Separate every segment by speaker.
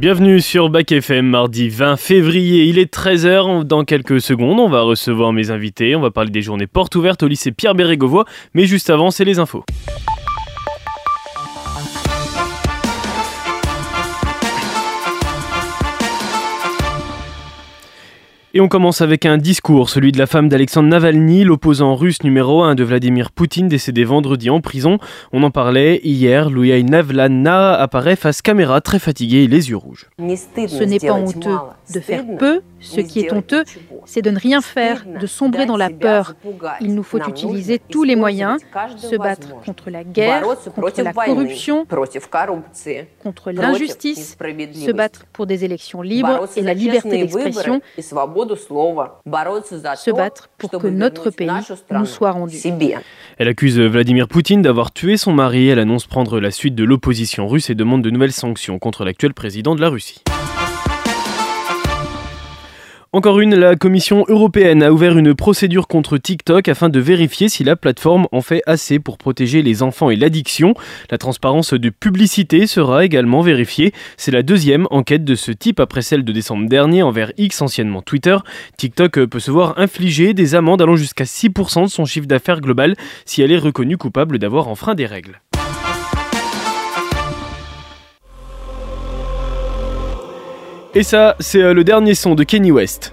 Speaker 1: Bienvenue sur Bac FM, mardi 20 février, il est 13h, dans quelques secondes on va recevoir mes invités, on va parler des journées portes ouvertes au lycée Pierre Bérégovois, mais juste avant c'est les infos. Et on commence avec un discours, celui de la femme d'Alexandre Navalny, l'opposant russe numéro 1 de Vladimir Poutine, décédé vendredi en prison. On en parlait hier, Louia Navlana apparaît face caméra, très fatiguée et les yeux rouges.
Speaker 2: Ce n'est pas honteux de faire peu, ce qui est honteux, c'est de ne rien faire, de sombrer dans la peur. Il nous faut utiliser tous les moyens, se battre contre la guerre, contre la corruption, contre l'injustice, se battre pour des élections libres et la liberté d'expression, se battre pour que notre pays nous soit rendu.
Speaker 1: Elle accuse Vladimir Poutine d'avoir tué son mari. Elle annonce prendre la suite de l'opposition russe et demande de nouvelles sanctions contre l'actuel président de la Russie. Encore une, la Commission européenne a ouvert une procédure contre TikTok afin de vérifier si la plateforme en fait assez pour protéger les enfants et l'addiction. La transparence de publicité sera également vérifiée. C'est la deuxième enquête de ce type après celle de décembre dernier envers X, anciennement Twitter. TikTok peut se voir infliger des amendes allant jusqu'à 6% de son chiffre d'affaires global si elle est reconnue coupable d'avoir enfreint des règles. Et ça, c'est euh, le dernier son de Kenny West.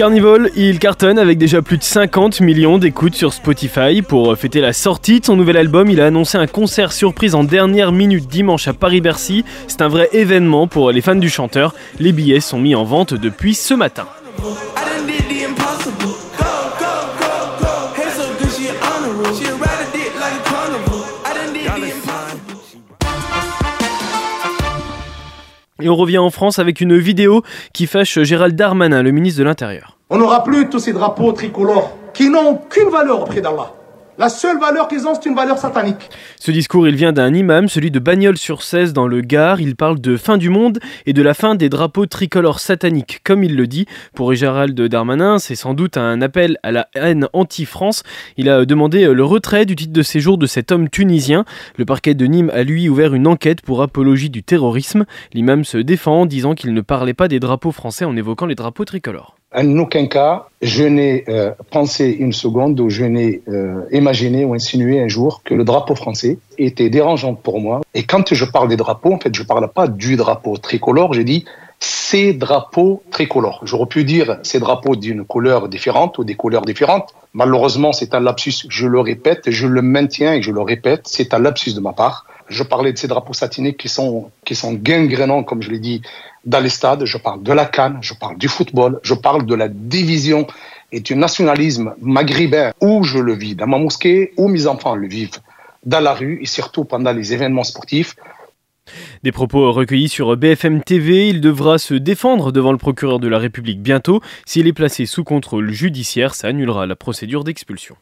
Speaker 1: Carnival, il cartonne avec déjà plus de 50 millions d'écoutes sur Spotify. Pour fêter la sortie de son nouvel album, il a annoncé un concert surprise en dernière minute dimanche à Paris-Bercy. C'est un vrai événement pour les fans du chanteur. Les billets sont mis en vente depuis ce matin. Et on revient en France avec une vidéo qui fâche Gérald Darmanin, le ministre de l'Intérieur.
Speaker 3: On n'aura plus tous ces drapeaux tricolores qui n'ont aucune valeur auprès d'Allah. La seule valeur qu'ils ont, c'est une valeur satanique.
Speaker 1: Ce discours, il vient d'un imam, celui de Bagnols sur 16 dans le Gard. Il parle de fin du monde et de la fin des drapeaux tricolores sataniques, comme il le dit. Pour Gérald Darmanin, c'est sans doute un appel à la haine anti-France. Il a demandé le retrait du titre de séjour de cet homme tunisien. Le parquet de Nîmes a lui ouvert une enquête pour apologie du terrorisme. L'imam se défend en disant qu'il ne parlait pas des drapeaux français en évoquant les drapeaux tricolores.
Speaker 4: En aucun cas, je n'ai euh, pensé une seconde ou je n'ai euh, imaginé ou insinué un jour que le drapeau français était dérangeant pour moi. Et quand je parle des drapeaux, en fait, je parle pas du drapeau tricolore, j'ai dit ces drapeaux tricolores. J'aurais pu dire ces drapeaux d'une couleur différente ou des couleurs différentes. Malheureusement, c'est un lapsus. Je le répète, je le maintiens et je le répète. C'est un lapsus de ma part. Je parlais de ces drapeaux satiniques qui sont, qui gangrénants, comme je l'ai dit, dans les stades, je parle de la canne, je parle du football, je parle de la division et du nationalisme maghrébin où je le vis dans ma mosquée, où mes enfants le vivent dans la rue et surtout pendant les événements sportifs.
Speaker 1: Des propos recueillis sur BFM TV, il devra se défendre devant le procureur de la République bientôt. S'il est placé sous contrôle judiciaire, ça annulera la procédure d'expulsion.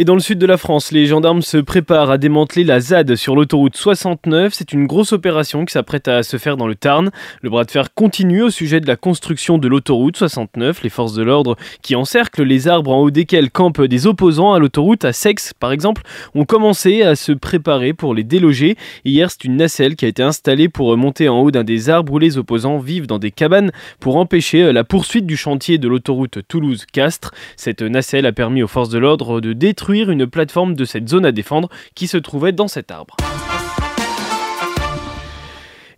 Speaker 1: Et dans le sud de la France, les gendarmes se préparent à démanteler la ZAD sur l'autoroute 69. C'est une grosse opération qui s'apprête à se faire dans le Tarn. Le bras de fer continue au sujet de la construction de l'autoroute 69. Les forces de l'ordre qui encerclent les arbres en haut desquels campent des opposants à l'autoroute à Sex, par exemple, ont commencé à se préparer pour les déloger. Hier, c'est une nacelle qui a été installée pour monter en haut d'un des arbres où les opposants vivent dans des cabanes pour empêcher la poursuite du chantier de l'autoroute Toulouse-Castres. Cette nacelle a permis aux forces de l'ordre de détruire une plateforme de cette zone à défendre qui se trouvait dans cet arbre.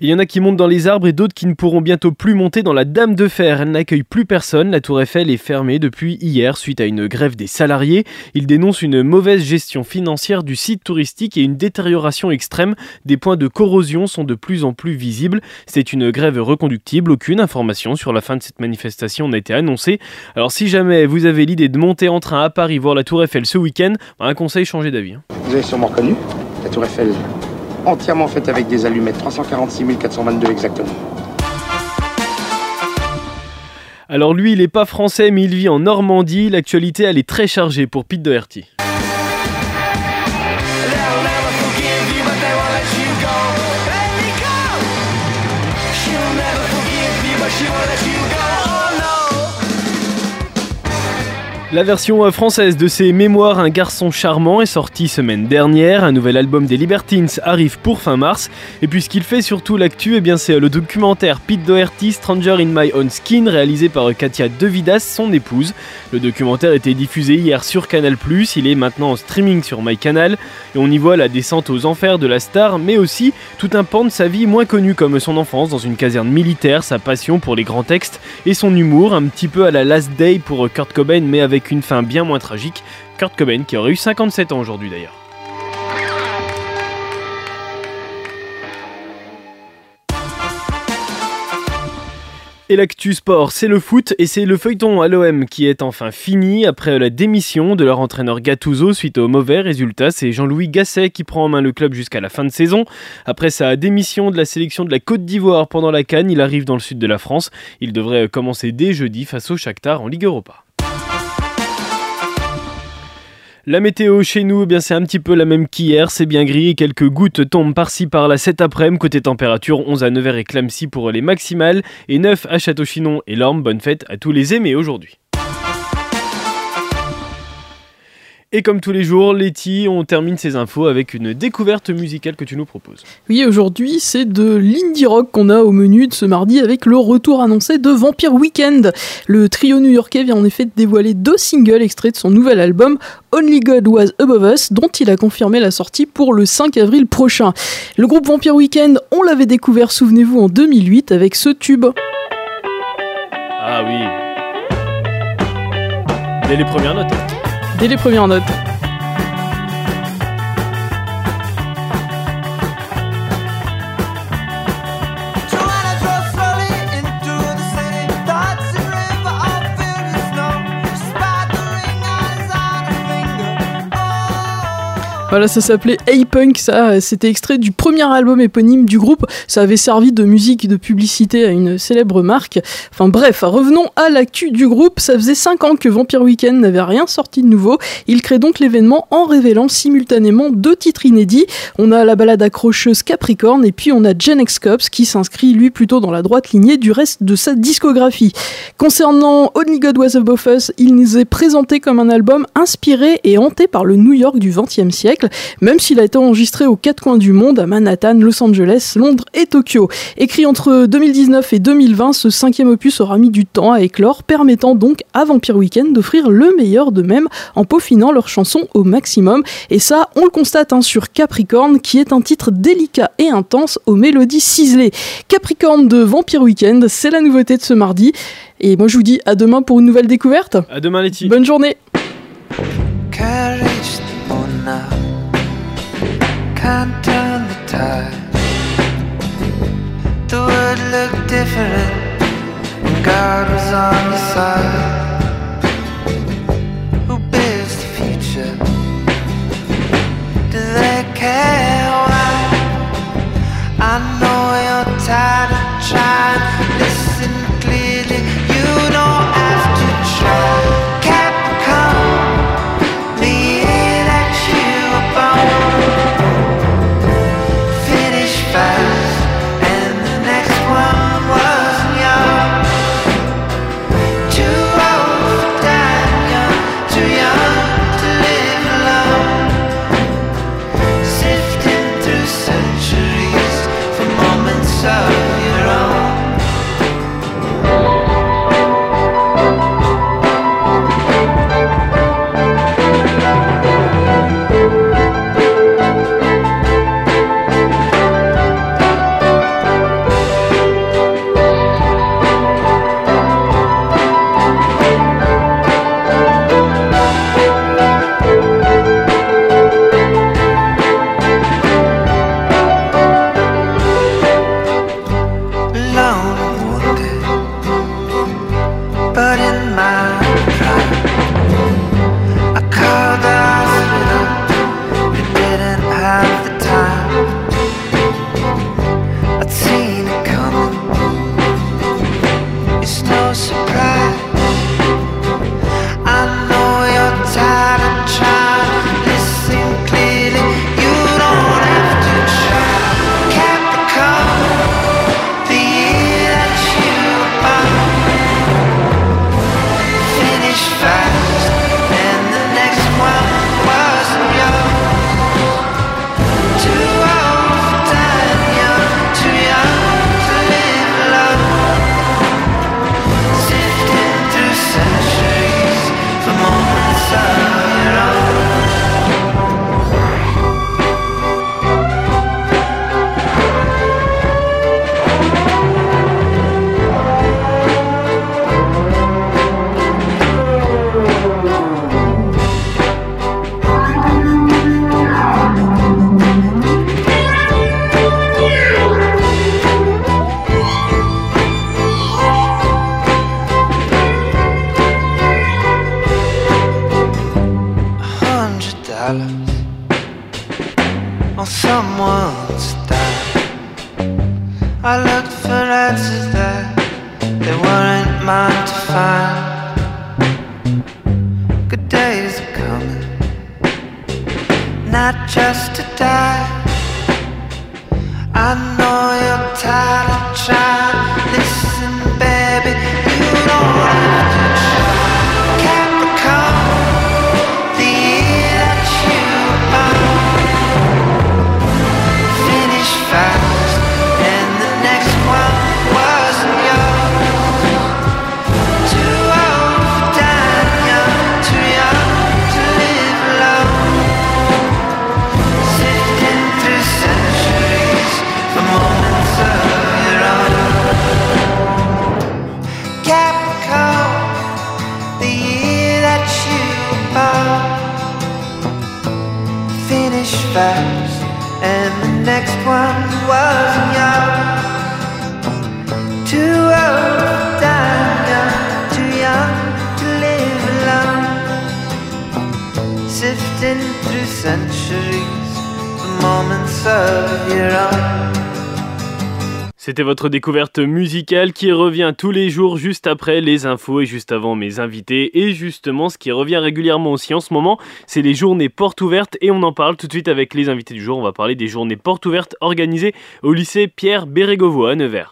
Speaker 1: Il y en a qui montent dans les arbres et d'autres qui ne pourront bientôt plus monter dans la Dame de Fer. Elle n'accueille plus personne. La Tour Eiffel est fermée depuis hier suite à une grève des salariés. Ils dénoncent une mauvaise gestion financière du site touristique et une détérioration extrême. Des points de corrosion sont de plus en plus visibles. C'est une grève reconductible. Aucune information sur la fin de cette manifestation n'a été annoncée. Alors si jamais vous avez l'idée de monter en train à Paris voir la Tour Eiffel ce week-end, un conseil, changez d'avis. Hein.
Speaker 5: Vous avez sûrement reconnu la Tour Eiffel entièrement faite avec des allumettes, 346 422 exactement.
Speaker 1: Alors lui, il n'est pas français, mais il vit en Normandie. L'actualité, elle est très chargée pour Pete Doherty. La version euh, française de ses mémoires Un garçon charmant est sortie semaine dernière. Un nouvel album des Libertines arrive pour fin mars. Et puis ce qu'il fait surtout l'actu, eh c'est euh, le documentaire Pete Doherty Stranger in My Own Skin réalisé par euh, Katia Devidas, son épouse. Le documentaire était diffusé hier sur Canal+, il est maintenant en streaming sur MyCanal et on y voit la descente aux enfers de la star mais aussi tout un pan de sa vie moins connu comme son enfance dans une caserne militaire, sa passion pour les grands textes et son humour, un petit peu à la Last Day pour Kurt Cobain mais avec une fin bien moins tragique. Kurt Cobain qui aurait eu 57 ans aujourd'hui d'ailleurs. Et l'actu sport, c'est le foot et c'est le feuilleton à l'OM qui est enfin fini après la démission de leur entraîneur Gattuso suite aux mauvais résultats. C'est Jean-Louis Gasset qui prend en main le club jusqu'à la fin de saison. Après sa démission de la sélection de la Côte d'Ivoire pendant la Cannes, il arrive dans le sud de la France. Il devrait commencer dès jeudi face au Shakhtar en Ligue Europa. La météo chez nous, eh bien c'est un petit peu la même qu'hier, c'est bien gris quelques gouttes tombent par-ci par-là cet après-midi. Côté température, 11 à 9h et Clamcy pour les maximales et 9 à Château-Chinon et Lorme. Bonne fête à tous les aimés aujourd'hui. Et comme tous les jours, Letty, on termine ces infos avec une découverte musicale que tu nous proposes.
Speaker 6: Oui, aujourd'hui, c'est de l'indie rock qu'on a au menu de ce mardi avec le retour annoncé de Vampire Weekend. Le trio new-yorkais vient en effet de dévoiler deux singles extraits de son nouvel album Only God Was Above Us, dont il a confirmé la sortie pour le 5 avril prochain. Le groupe Vampire Weekend, on l'avait découvert, souvenez-vous, en 2008 avec ce tube.
Speaker 1: Ah oui. Dès les premières notes
Speaker 6: dès les premières notes. Voilà, ça s'appelait A-Punk, ça, c'était extrait du premier album éponyme du groupe. Ça avait servi de musique de publicité à une célèbre marque. Enfin bref, revenons à l'actu du groupe. Ça faisait 5 ans que Vampire Weekend n'avait rien sorti de nouveau. Il crée donc l'événement en révélant simultanément deux titres inédits. On a la balade accrocheuse Capricorne et puis on a Gen X Cops qui s'inscrit lui plutôt dans la droite lignée du reste de sa discographie. Concernant Only God Was Above Us, il nous est présenté comme un album inspiré et hanté par le New York du XXe siècle même s'il a été enregistré aux quatre coins du monde, à Manhattan, Los Angeles, Londres et Tokyo. Écrit entre 2019 et 2020, ce cinquième opus aura mis du temps à éclore, permettant donc à Vampire Weekend d'offrir le meilleur d'eux-mêmes en peaufinant leurs chansons au maximum. Et ça, on le constate hein, sur Capricorne, qui est un titre délicat et intense aux mélodies ciselées. Capricorne de Vampire Weekend, c'est la nouveauté de ce mardi. Et moi je vous dis à demain pour une nouvelle découverte.
Speaker 1: À demain Letty.
Speaker 6: Bonne journée. Can't turn the tide. The world looked different when God was on your side. Who builds the future? Do they care why? I know you're tired of trying. myself on someone's dime.
Speaker 7: I looked for answers that they weren't mine to find. Good days are coming, not just to die. I know you're tired of trying. Listen, baby, you don't have.
Speaker 1: C'était votre découverte musicale qui revient tous les jours juste après les infos et juste avant mes invités. Et justement, ce qui revient régulièrement aussi en ce moment, c'est les journées portes ouvertes et on en parle tout de suite avec les invités du jour. On va parler des journées portes ouvertes organisées au lycée Pierre Bérégovoy à Nevers.